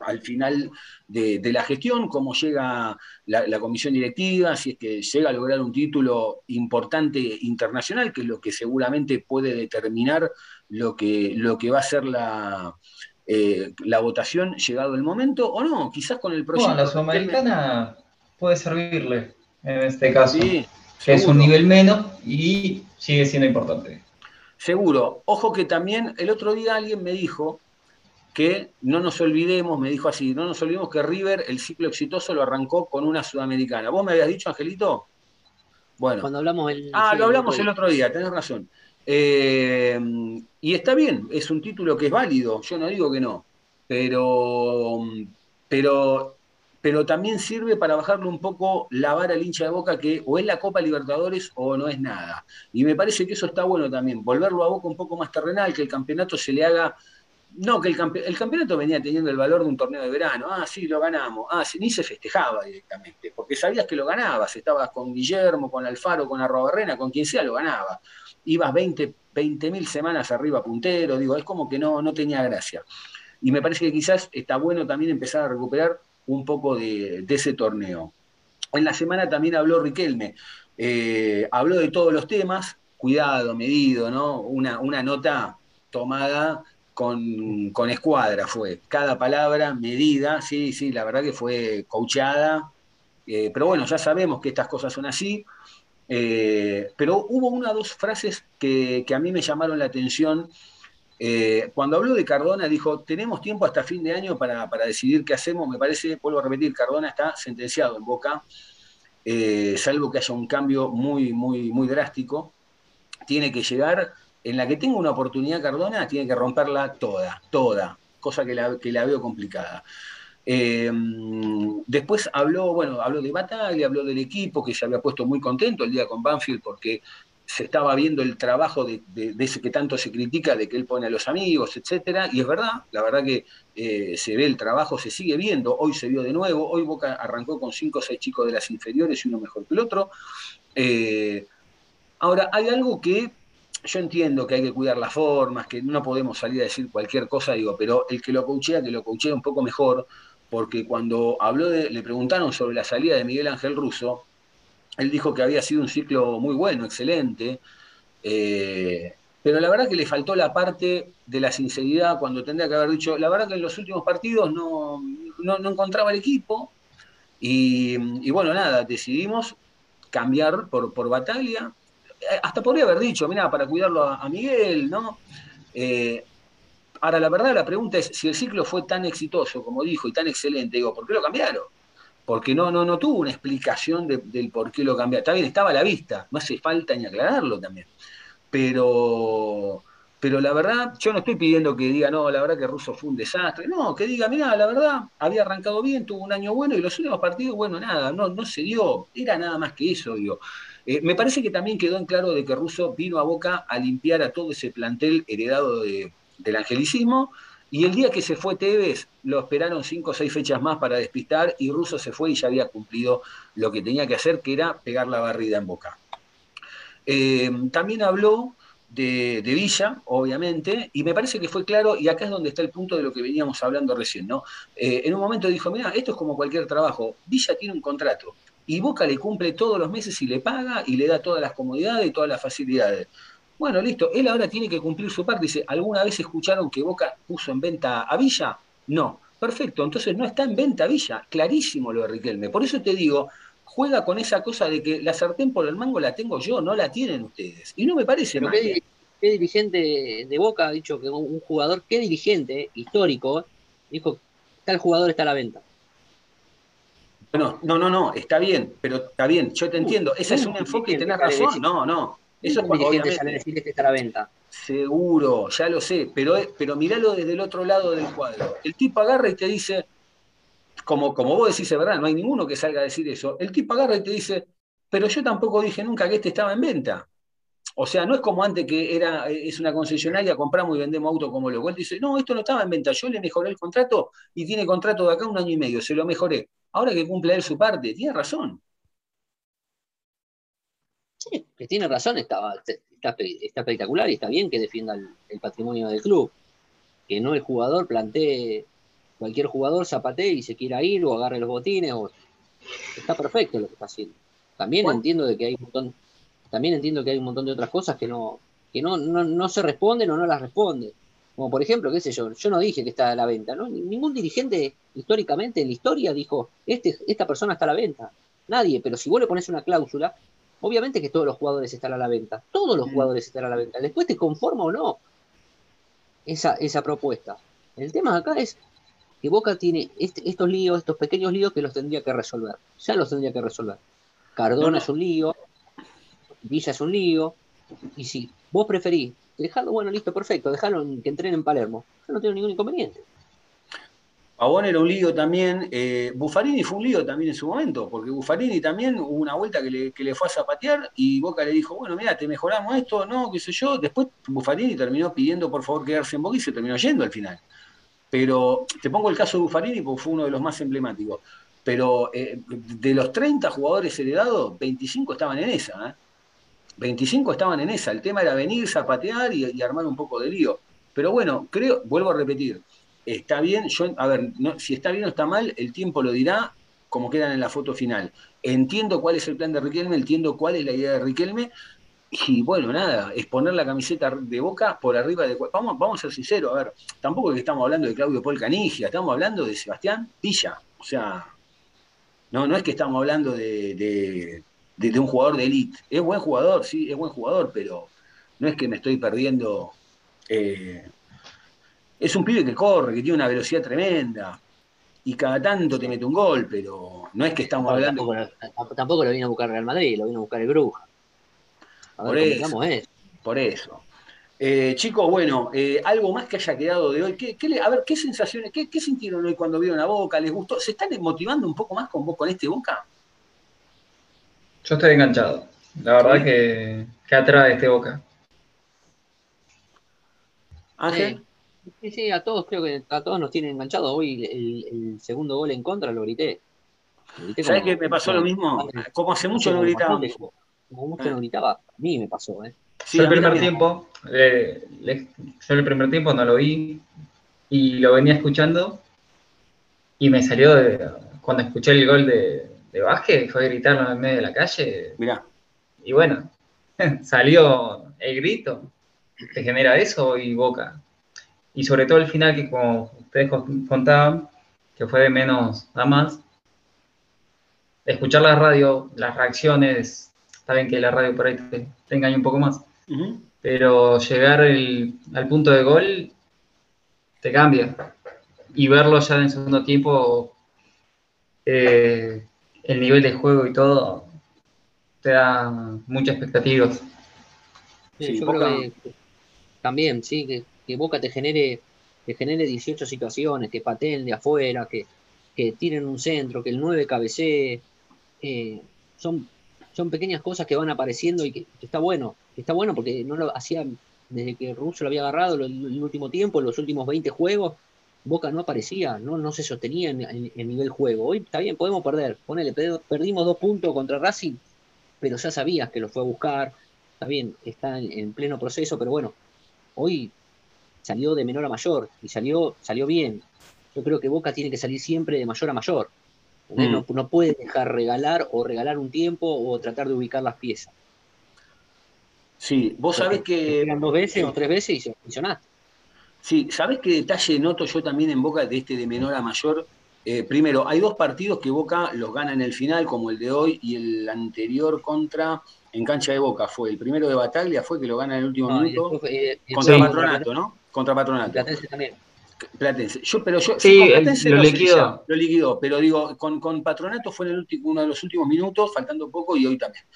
al final de, la gestión, cómo llega la, comisión directiva, si es que llega a lograr un título importante internacional, que es lo que seguramente puede determinar lo que, lo que va a ser la, eh, la votación llegado el momento, o no, quizás con el proyecto. No, la Sudamericana puede servirle en este caso. Sí, es un nivel menos y sigue siendo importante. Seguro. Ojo que también el otro día alguien me dijo que no nos olvidemos, me dijo así, no nos olvidemos que River el ciclo exitoso lo arrancó con una sudamericana. ¿Vos me habías dicho, Angelito? Bueno. Cuando hablamos el. Ah, lo hablamos el otro día, tenés razón. Eh, y está bien, es un título que es válido, yo no digo que no, pero, pero pero también sirve para bajarle un poco la vara al hincha de boca que o es la Copa Libertadores o no es nada. Y me parece que eso está bueno también, volverlo a boca un poco más terrenal, que el campeonato se le haga... No, que el, el campeonato venía teniendo el valor de un torneo de verano. Ah, sí, lo ganamos. Ah, sí, ni se festejaba directamente, porque sabías que lo ganabas. Estabas con Guillermo, con Alfaro, con Arrobarrena, con quien sea, lo ganaba. Ibas 20 mil semanas arriba puntero, digo, es como que no, no tenía gracia. Y me parece que quizás está bueno también empezar a recuperar un poco de, ese torneo. En la semana también habló Riquelme, eh, habló de todos los temas, cuidado, medido, ¿no? Una, una nota tomada con, escuadra fue. Cada palabra medida, sí, sí, la verdad que fue coachada. Eh, pero bueno, ya sabemos que estas cosas son así. Eh, pero hubo una o dos frases que, que, a mí me llamaron la atención eh, cuando habló de Cardona, dijo, tenemos tiempo hasta fin de año para, decidir qué hacemos. Me parece, vuelvo a repetir, Cardona está sentenciado en Boca, eh, salvo que haya un cambio muy, muy, muy drástico. Tiene que llegar, en la que tenga una oportunidad Cardona, tiene que romperla toda, toda, cosa que la, que la veo complicada. Eh, después habló, bueno, habló de Bataglia, habló del equipo que se había puesto muy contento el día con Banfield porque se estaba viendo el trabajo de, ese que tanto se critica, de que él pone a los amigos, etcétera, y es verdad, la verdad que eh, se ve el trabajo, se sigue viendo, hoy se vio de nuevo, hoy Boca arrancó con cinco o seis chicos de las inferiores y uno mejor que el otro. Eh, ahora, hay algo que yo entiendo que hay que cuidar las formas, que no podemos salir a decir cualquier cosa, digo, pero el que lo coachea, que lo coachea un poco mejor, porque cuando habló de, le preguntaron sobre la salida de Miguel Ángel Russo, él dijo que había sido un ciclo muy bueno, excelente, eh, pero la verdad que le faltó la parte de la sinceridad cuando tendría que haber dicho, la verdad que en los últimos partidos no, encontraba el equipo y, bueno, nada, decidimos cambiar por, por Bataglia. Hasta podría haber dicho, mira, para cuidarlo a, Miguel, ¿no? Eh, ahora, la verdad, la pregunta es, si el ciclo fue tan exitoso como dijo y tan excelente, digo, ¿por qué lo cambiaron? Porque no, no, no tuvo una explicación del por qué lo cambió. Está bien, estaba a la vista, no hace falta ni aclararlo también. pero, pero la verdad, yo no estoy pidiendo que diga, no, la verdad que Russo fue un desastre. No, que diga, mira, la verdad, había arrancado bien, tuvo un año bueno y los últimos partidos, bueno, nada, no, no se dio. Era nada más que eso, digo. Eh, me parece que también quedó en claro de que Russo vino a Boca a limpiar a todo ese plantel heredado del angelicismo. Y el día que se fue Tevez, lo esperaron cinco o seis fechas más para despistar y Russo se fue y ya había cumplido lo que tenía que hacer, que era pegar la barrida en Boca. Eh, también habló de, Villa, obviamente, y me parece que fue claro, y acá es donde está el punto de lo que veníamos hablando recién, ¿no? Eh, en un momento dijo, mira, esto es como cualquier trabajo, Villa tiene un contrato, y Boca le cumple todos los meses y le paga y le da todas las comodidades y todas las facilidades. Bueno, listo, él ahora tiene que cumplir su parte. Dice, ¿alguna vez escucharon que Boca puso en venta a Villa? No. Perfecto, entonces no está en venta Villa. Clarísimo lo de Riquelme. Por eso te digo, juega con esa cosa de que la sartén por el mango la tengo yo, no la tienen ustedes. Y no me parece mal. ¿Qué, dirigente de Boca ha dicho que un jugador, qué dirigente histórico, dijo, tal jugador está a la venta? Bueno, no, no, no, está bien, pero está bien, yo te entiendo. Ese es un enfoque y tenés razón. No, no. Eso es dirigente sale decir que está a la venta. Seguro, ya lo sé, pero, pero miralo desde el otro lado del cuadro. El tipo agarra y te dice, como, como vos decís, es verdad, no hay ninguno que salga a decir eso. El tipo agarra y te dice, pero yo tampoco dije nunca que este estaba en venta. O sea, no es como antes que era, es una concesionaria, compramos y vendemos auto como lo Él dice, no, esto no estaba en venta, yo le mejoré el contrato y tiene contrato de acá un año y medio, se lo mejoré. Ahora que cumple él su parte, tiene razón. Sí, que tiene razón, está, está, espectacular y está bien que defienda el, patrimonio del club. Que no el jugador plantee cualquier jugador zapatee y se quiera ir o agarre los botines, o... está perfecto lo que está haciendo. También entiendo de que hay un montón, también entiendo que hay un montón de otras cosas que no, que no, no, se responden o no las responden. Como por ejemplo, qué sé yo, yo no dije que está a la venta, ¿no? Ningún dirigente históricamente en la historia dijo, este, esta persona está a la venta. Nadie, pero si vos le pones una cláusula, obviamente que todos los jugadores están a la venta. Todos los mm. jugadores están a la venta. Después te conforma o no esa, esa propuesta. El tema acá es que Boca tiene este, estos líos, estos pequeños líos que los tendría que resolver. Ya los tendría que resolver. Cardona es un lío, Villa es un lío, y si vos preferís dejarlo, bueno, listo, perfecto, dejarlo que entrenen en Palermo, yo no tengo ningún inconveniente. Pavón era un lío también, eh, Buffarini fue un lío también en su momento, porque Buffarini también hubo una vuelta que le, fue a zapatear y Boca le dijo, bueno, mira, te mejoramos esto, no, qué sé yo. Después Buffarini terminó pidiendo por favor quedarse en Boca y se terminó yendo al final. Pero te pongo el caso de Buffarini porque fue uno de los más emblemáticos. Pero eh, de los 30 jugadores heredados, 25 estaban en esa. ¿eh? 25 estaban en esa. El tema era venir, zapatear y, armar un poco de lío. Pero bueno, creo, vuelvo a repetir, está bien, yo, a ver, si está bien o está mal, el tiempo lo dirá, como quedan en la foto final. Entiendo cuál es el plan de Riquelme, entiendo cuál es la idea de Riquelme, y bueno, nada, es poner la camiseta de boca por arriba de. Vamos, vamos a ser sinceros, a ver, tampoco es que estamos hablando de Claudio Paul Canigia, estamos hablando de Sebastián Villa. O sea, no, no es que estamos hablando de, un jugador de élite. Es buen jugador, sí, es buen jugador, pero no es que me estoy perdiendo. Eh, es un pibe que corre, que tiene una velocidad tremenda. Y cada tanto te mete un gol, pero no es que estamos hablando. Tampoco, tampoco lo vino a buscar Real Madrid, lo vino a buscar el Bruja por, eso, por eso. Eh, chicos, bueno, eh, algo más que haya quedado de hoy. ¿Qué, a ver, ¿qué sensaciones, qué, sintieron hoy cuando vieron a Boca? ¿Les gustó? ¿Se están motivando un poco más con, con este Boca? Yo estoy enganchado. La verdad que, que atrae este Boca. Ángel. Sí, sí, a todos creo que a todos nos tienen enganchados. Hoy el, segundo gol en contra lo grité. ¿Sabes qué me pasó lo mismo? Como hace mucho no gritaba como mucho no gritaba, a mí me pasó, ¿eh? yo el primer tiempo, yo el primer tiempo no lo vi y lo venía escuchando y me salió de, cuando escuché el gol de, de Vázquez, fue a gritarlo en medio de la calle. Mirá. Y bueno, [LAUGHS] salió el grito, te genera eso y boca. Y sobre todo el final que como ustedes contaban, que fue de menos a más, escuchar la radio, las reacciones Está bien que la radio por ahí te, engañe un poco más. Pero llegar al punto de gol te cambia. Y verlo ya en el segundo tiempo, eh, el nivel de juego y todo, te da muchas expectativas. yo creo que también, sí, que, Boca te genere, te genere 18 situaciones, que pateen de afuera, que, que tiren un centro, que el 9 cabecee. Eh, son, son pequeñas cosas que van apareciendo y que, está bueno. está bueno porque no lo hacían desde que Russo lo había agarrado en el último tiempo, en los últimos 20 juegos. Boca no aparecía, no, no se sostenía en, nivel juego. Hoy está bien, podemos perder. Ponele, perdimos dos puntos contra Racing, pero ya sabías que lo fue a buscar. Está bien, está en, pleno proceso, pero bueno, hoy salió de menor a mayor y salió, salió bien. Yo creo que Boca tiene que salir siempre de mayor a mayor. Mm. No, puede dejar regalar o regalar un tiempo o tratar de ubicar las piezas. Sí, vos sabés que. dos veces o tres veces y funcionaste. Sí, ¿sabés qué detalle noto yo también en Boca de este de menor a mayor? Eh, primero, hay dos partidos que Boca los gana en el final, como el de hoy y el anterior contra, en cancha de Boca fue. El primero de Bataglia fue que lo gana en el último minuto. Eh, contra Patronato, ¿no? Contra Patronato. Platense también. Platense. Yo, pero yo, sí, lo, liquidó. lo liquidó. Pero digo, con, con Patronato fue en el último, uno de los últimos minutos, faltando poco, y hoy también.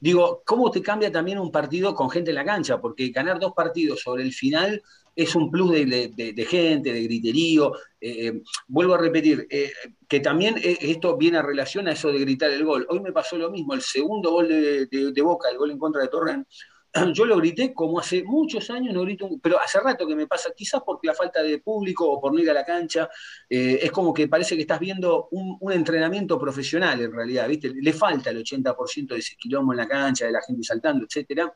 Digo, ¿cómo te cambia también un partido con gente en la cancha? Porque ganar dos partidos sobre el final es un plus de, gente, de griterío. Eh, eh, vuelvo a repetir, eh, que también esto viene a relación a eso de gritar el gol. Hoy me pasó lo mismo, el segundo gol de, Boca, el gol en contra de Torren, [CLEARS THROAT] yo lo grité como hace muchos años, no grito, pero hace rato que me pasa, quizás porque la falta de público o por no ir a la cancha, es como que parece que estás viendo un, entrenamiento profesional en realidad, ¿viste? Le falta el 80% de ese quilombo en la cancha, de la gente saltando, etcétera,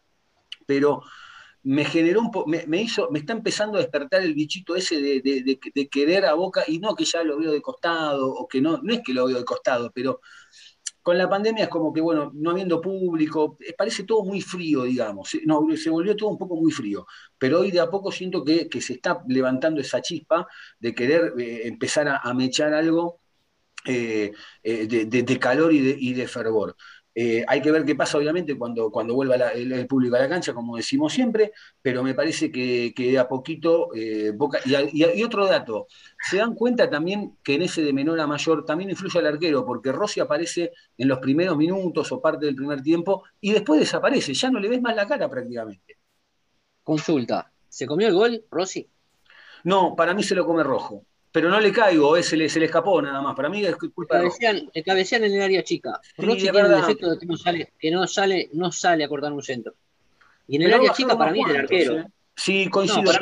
pero me generó un poco, me, hizo, me está empezando a despertar el bichito ese de, querer a Boca, y no que ya lo veo de costado, o que no, no es que lo veo de costado, pero con la pandemia es como que, bueno, no habiendo público, eh, parece todo muy frío, digamos, no, se volvió todo un poco muy frío, pero hoy de a poco siento que, se está levantando esa chispa de querer eh, empezar a, mechar algo eh, de, calor y de fervor. Eh, hay que ver qué pasa, obviamente, cuando, cuando vuelva el, público a la cancha, como decimos siempre, pero me parece que, que a poquito. Eh, Boca, y, otro dato: se dan cuenta también que en ese de menor a mayor también influye al arquero, porque Rossi aparece en los primeros minutos o parte del primer tiempo y después desaparece, ya no le ves más la cara prácticamente. Consulta: ¿se comió el gol, Rossi? No, para mí se lo come rojo pero no le caigo, se, le, se le escapó nada más. Para mí es culpa le cabecean, en el área chica. Sí, Rossi tiene el defecto de que no sale, que no sale, no sale a cortar un centro. Y en el área chica para mí es el arquero. ¿eh? Sí, coincido.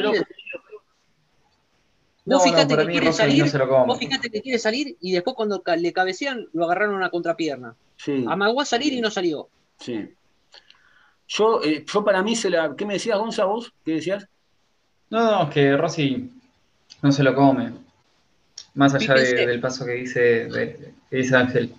No, Vos fíjate que quiere salir, vos fíjate que quiere salir y después cuando le cabecean lo agarraron una contrapierna. Sí. Amagó a salir y no salió. Sí. Yo, eh, yo para mí se la. ¿Qué me decías, Gonza, vos? ¿Qué decías? No, no, que Rossi no se lo come. Más allá del paso que dice, dice Ángel.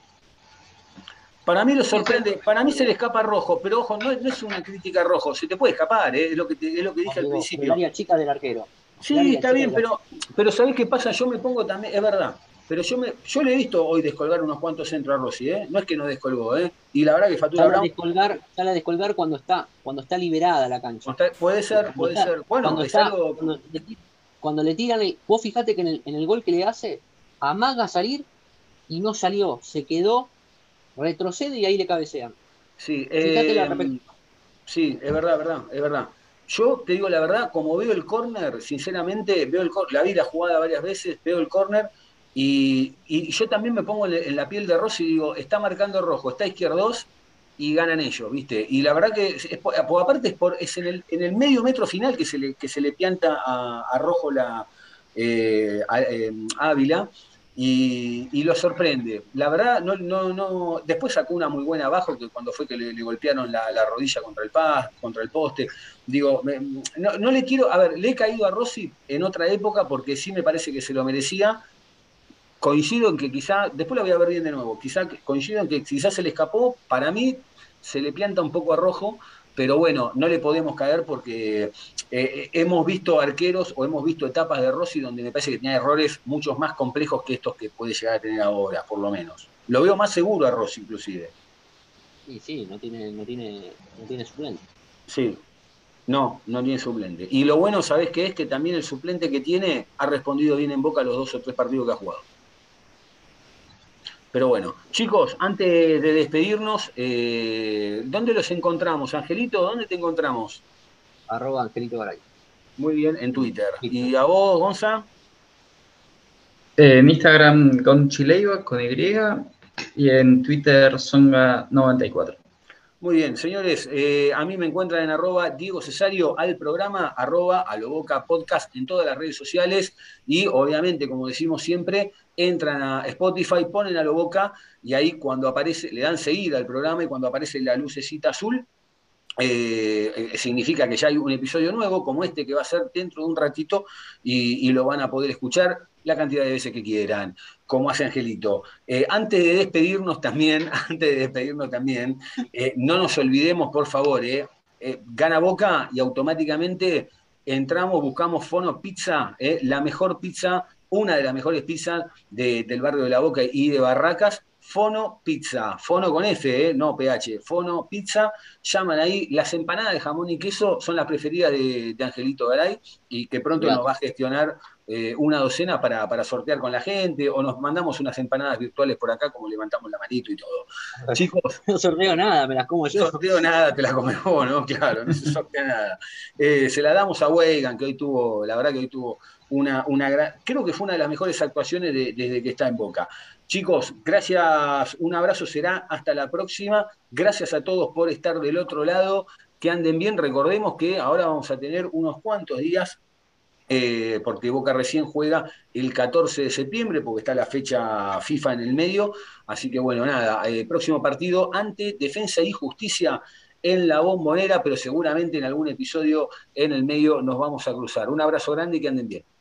Para mí lo sorprende, para mí se le escapa rojo, pero ojo, no, es una crítica rojo, se te puede escapar, ¿eh? es, lo que es lo que dije al principio. Área chica del arquero. Sí, está bien, pero, pero ¿sabés qué pasa? Yo me pongo también, es verdad, pero yo me, yo le he visto hoy descolgar unos cuantos centros a Rossi, ¿eh? No es que no descolgó, ¿eh? Y la verdad que Fatura Brown... Descolgar, sale a descolgar cuando está, cuando está liberada la cancha. puede ser, puede ser. Bueno, es algo cuando le tiran, vos fijate que en el, gol que le hace, amaga salir y no salió, se quedó, retrocede y ahí le cabecean. Sí, eh, sí, es verdad, verdad, es verdad. Yo te digo la verdad, como veo el córner, sinceramente, veo el la vi la jugada varias veces, veo el córner y, yo también me pongo en, la piel de Rossi y digo, está marcando rojo, está izquierdos y ganan ellos, ¿viste? Y la verdad que, es aparte es, por, es en, el, en el medio metro final que se le, que se le pianta a, Rojo la eh, eh, Ávila y, lo sorprende. La verdad, no, no, no, después sacó una muy buena abajo, que cuando fue que le, golpearon la, rodilla contra el paz, contra el poste. Digo, no, no le quiero, a ver, le he caído a Rossi en otra época porque sí me parece que se lo merecía, coincido en que quizá, después la voy a ver bien de nuevo, quizá coincido en que quizás se le escapó, para mí se le planta un poco a rojo, pero bueno, no le podemos caer porque eh, eh, hemos visto arqueros o hemos visto etapas de Rossi donde me parece que tenía errores muchos más complejos que estos que puede llegar a tener ahora, por lo menos. Lo veo más seguro a Rossi inclusive. Sí, sí, no tiene, no tiene, no tiene suplente. Sí, no, no tiene suplente. Y lo bueno, ¿sabés qué es? Que también el suplente que tiene ha respondido bien en boca los dos o tres partidos que ha jugado. Pero bueno, chicos, antes de despedirnos, eh, ¿dónde los encontramos? Angelito, ¿dónde te encontramos? arroba Angelito Garay. Muy bien, en Twitter. ¿Y a vos, Gonza? Eh, en Instagram Gonchileiva con Y y en Twitter Songa94. Muy bien, señores, eh, a mí me encuentran en arroba Diego Cesario al programa, arroba a lo boca podcast en todas las redes sociales y obviamente, como decimos siempre, entran a Spotify, ponen a lo boca y ahí cuando aparece, le dan seguida al programa y cuando aparece la lucecita azul, eh, significa que ya hay un episodio nuevo como este que va a ser dentro de un ratito y, lo van a poder escuchar la cantidad de veces que quieran, como hace Angelito. Eh, antes de despedirnos también, [LAUGHS] antes de despedirnos también, no nos olvidemos, por favor, gana Boca y automáticamente entramos, buscamos Fono Pizza, la mejor pizza, una de las mejores pizzas del barrio de La Boca y de Barracas, Fono Pizza, Fono con F, eh, no PH, Fono Pizza, llaman ahí, las empanadas de jamón y queso son las preferidas de, Angelito Garay y que pronto nos va a gestionar eh, una docena para, sortear con la gente o nos mandamos unas empanadas virtuales por acá como levantamos la manito y todo. Chicos. No sorteo nada, me las como yo. No sorteo nada, te las comes vos, ¿no? Claro, no se sortea nada. Eh, se la damos a Weigan, que hoy tuvo, la verdad que hoy tuvo una, una gran, creo que fue una de las mejores actuaciones desde que está en Boca. Chicos, gracias, un abrazo será hasta la próxima. Gracias a todos por estar del otro lado. Que anden bien. Recordemos que ahora vamos a tener unos cuantos días, eh, porque Boca recién juega el 14 de septiembre, porque está la fecha FIFA en el medio. Así que bueno, nada, eh, próximo partido ante Defensa y Justicia en la bombonera, pero seguramente en algún episodio en el medio nos vamos a cruzar. Un abrazo grande y que anden bien.